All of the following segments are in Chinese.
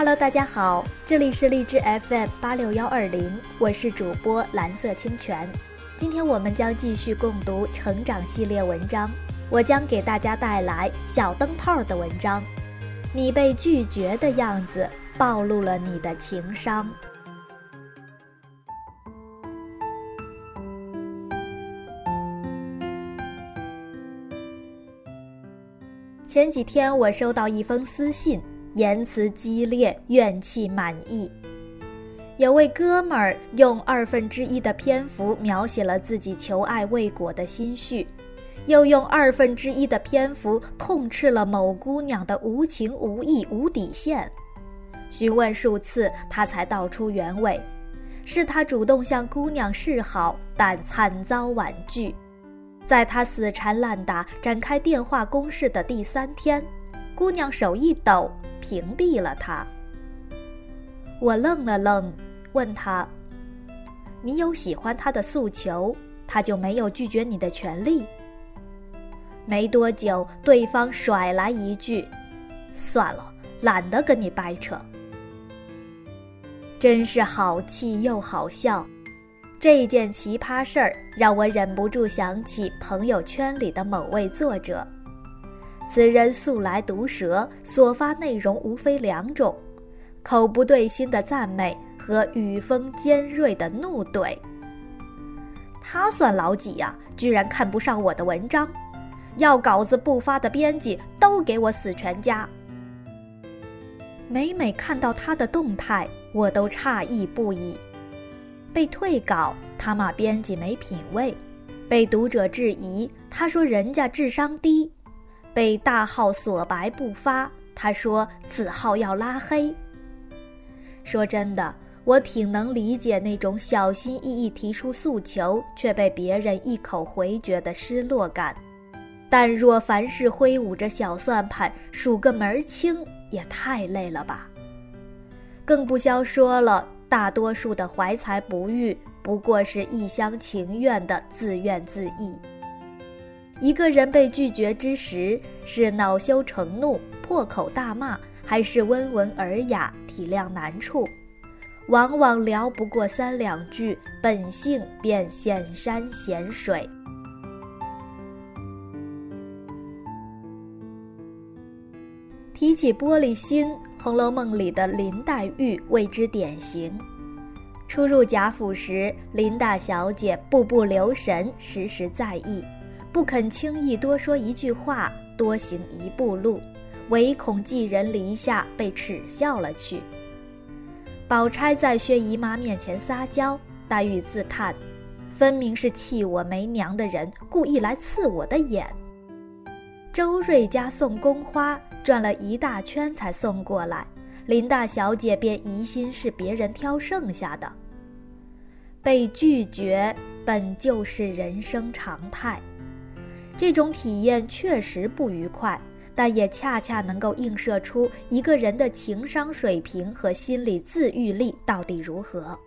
Hello，大家好，这里是荔枝 FM 八六幺二零，我是主播蓝色清泉。今天我们将继续共读成长系列文章，我将给大家带来小灯泡的文章。你被拒绝的样子暴露了你的情商。前几天我收到一封私信。言辞激烈，怨气满溢。有位哥们儿用二分之一的篇幅描写了自己求爱未果的心绪，又用二分之一的篇幅痛斥了某姑娘的无情无义无底线。询问数次，他才道出原委：是他主动向姑娘示好，但惨遭婉拒。在他死缠烂打展开电话攻势的第三天，姑娘手一抖。屏蔽了他。我愣了愣，问他：“你有喜欢他的诉求，他就没有拒绝你的权利？”没多久，对方甩来一句：“算了，懒得跟你掰扯。”真是好气又好笑。这件奇葩事儿让我忍不住想起朋友圈里的某位作者。此人素来毒舌，所发内容无非两种：口不对心的赞美和语风尖锐的怒怼。他算老几呀？居然看不上我的文章，要稿子不发的编辑都给我死全家！每每看到他的动态，我都诧异不已。被退稿，他骂编辑没品位；被读者质疑，他说人家智商低。被大号锁白不发，他说此号要拉黑。说真的，我挺能理解那种小心翼翼提出诉求却被别人一口回绝的失落感，但若凡事挥舞着小算盘数个门儿清，也太累了吧。更不消说了，大多数的怀才不遇，不过是一厢情愿的自怨自艾。一个人被拒绝之时，是恼羞成怒、破口大骂，还是温文尔雅、体谅难处？往往聊不过三两句，本性便显山显水。提起玻璃心，《红楼梦》里的林黛玉为之典型。初入贾府时，林大小姐步步留神，时时在意。不肯轻易多说一句话，多行一步路，唯恐寄人篱下被耻笑了去。宝钗在薛姨妈面前撒娇，黛玉自叹：“分明是气我没娘的人，故意来刺我的眼。”周瑞家送宫花，转了一大圈才送过来，林大小姐便疑心是别人挑剩下的。被拒绝本就是人生常态。这种体验确实不愉快，但也恰恰能够映射出一个人的情商水平和心理自愈力到底如何。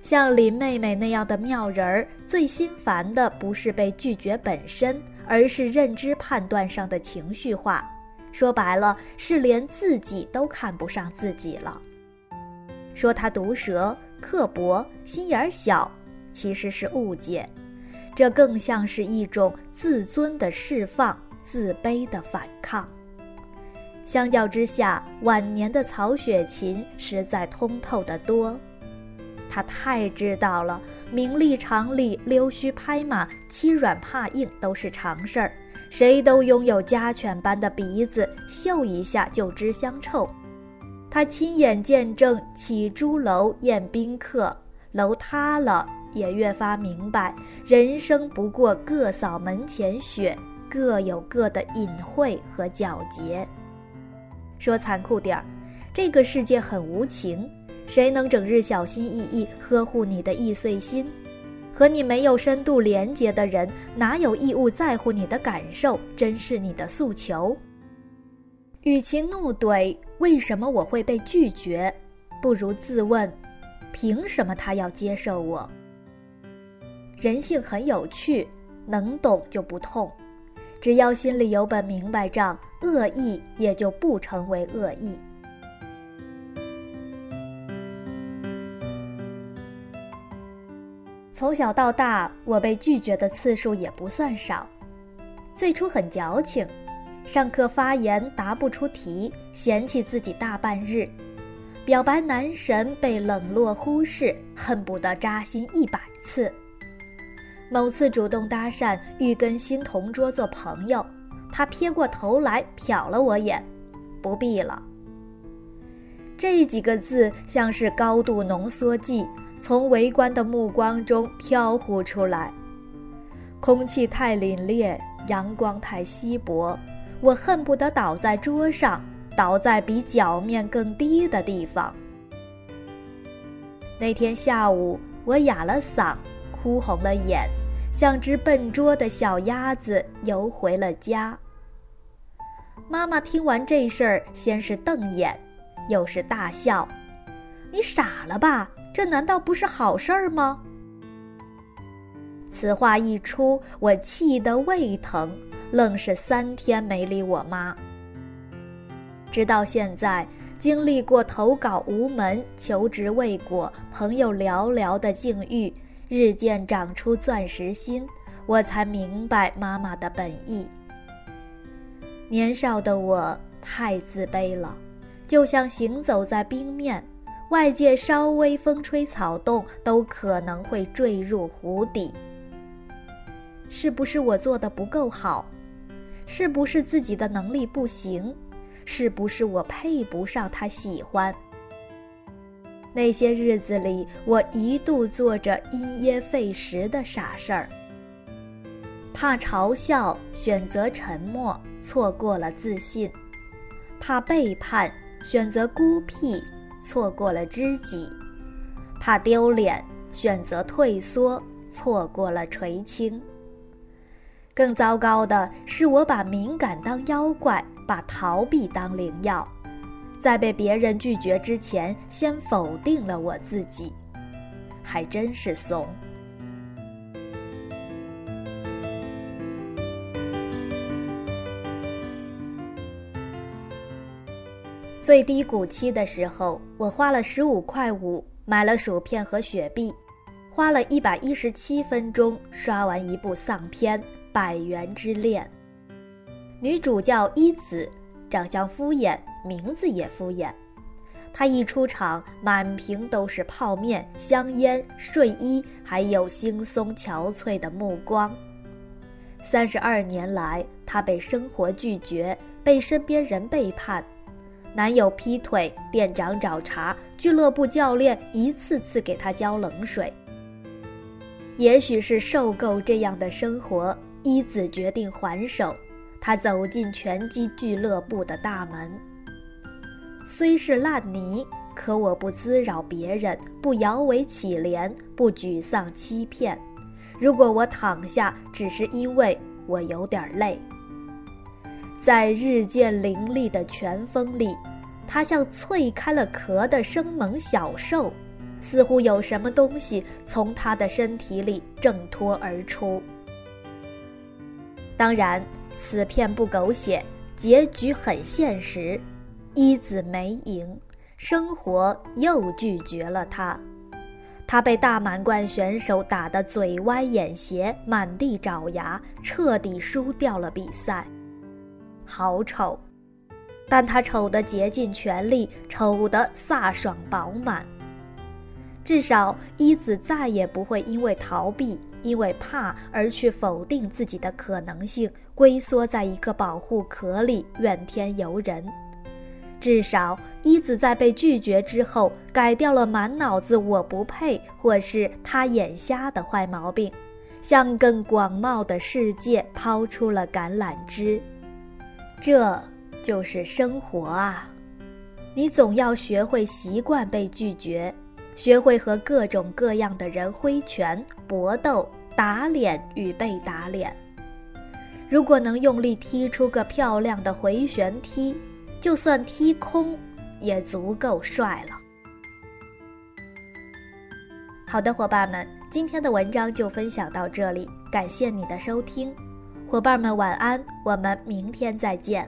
像林妹妹那样的妙人儿，最心烦的不是被拒绝本身，而是认知判断上的情绪化。说白了，是连自己都看不上自己了。说她毒舌、刻薄、心眼小，其实是误解。这更像是一种自尊的释放，自卑的反抗。相较之下，晚年的曹雪芹实在通透得多。他太知道了，名利场里溜须拍马、欺软怕硬都是常事儿，谁都拥有家犬般的鼻子，嗅一下就知香臭。他亲眼见证起朱楼宴宾客，楼塌了。也越发明白，人生不过各扫门前雪，各有各的隐晦和皎洁。说残酷点儿，这个世界很无情，谁能整日小心翼翼呵护你的易碎心？和你没有深度连接的人，哪有义务在乎你的感受，珍视你的诉求？与其怒怼为什么我会被拒绝，不如自问，凭什么他要接受我？人性很有趣能懂就不痛。只要心里有本明白账恶意也就不成为恶意。从小到大我被拒绝的次数也不算少。最初很矫情上课发言答不出题嫌弃自己大半日。表白男神被冷落忽视，恨不得扎心一百次。某次主动搭讪，欲跟新同桌做朋友，他撇过头来瞟了我眼：“不必了。”这几个字像是高度浓缩剂。从围观的目光中飘忽出来，空气太凛冽，阳光太稀薄，我恨不得倒在桌上，倒在比脚面更低的地方。那天下午，我哑了嗓，哭红了眼，像只笨拙的小鸭子游回了家。妈妈听完这事儿，先是瞪眼，又是大笑：“你傻了吧？”这难道不是好事儿吗？此话一出，我气得胃疼，愣是三天没理我妈。直到现在，经历过投稿无门、求职未果、朋友寥寥的境遇，日渐长出钻石心，我才明白妈妈的本意。年少的我太自卑了，就像行走在冰面。外界稍微风吹草动，都可能会坠入湖底。是不是我做的不够好？是不是自己的能力不行？是不是我配不上他喜欢？那些日子里，我一度做着因噎废食的傻事儿。怕嘲笑，选择沉默，错过了自信；怕背叛，选择孤僻。错过了知己，怕丢脸，选择退缩；错过了垂青。更糟糕的是，我把敏感当妖怪，把逃避当灵药，在被别人拒绝之前，先否定了我自己，还真是怂。最低谷期的时候，我花了十五块五买了薯片和雪碧，花了一百一十七分钟刷完一部丧片《百元之恋》。女主叫一子，长相敷衍，名字也敷衍。她一出场，满屏都是泡面、香烟、睡衣，还有惺忪憔悴的目光。三十二年来，她被生活拒绝，被身边人背叛。男友劈腿，店长找茬，俱乐部教练一次次给她浇冷水。也许是受够这样的生活，一子决定还手。她走进拳击俱乐部的大门。虽是烂泥，可我不滋扰别人，不摇尾乞怜，不沮丧欺骗。如果我躺下，只是因为我有点累。在日渐凌厉的拳风里，它像脆开了壳的生猛小兽，似乎有什么东西从他的身体里挣脱而出。当然，此片不狗血，结局很现实：一子没赢，生活又拒绝了他。他被大满贯选手打得嘴歪眼斜，满地找牙，彻底输掉了比赛。好丑，但他丑得竭尽全力，丑得飒爽饱满。至少一子再也不会因为逃避、因为怕而去否定自己的可能性，龟缩在一个保护壳里怨天尤人。至少一子在被拒绝之后，改掉了满脑子“我不配”或是他眼瞎的坏毛病，向更广袤的世界抛出了橄榄枝。这就是生活啊！你总要学会习惯被拒绝，学会和各种各样的人挥拳搏斗、打脸与被打脸。如果能用力踢出个漂亮的回旋踢，就算踢空，也足够帅了。好的，伙伴们，今天的文章就分享到这里，感谢你的收听。伙伴们晚安，我们明天再见。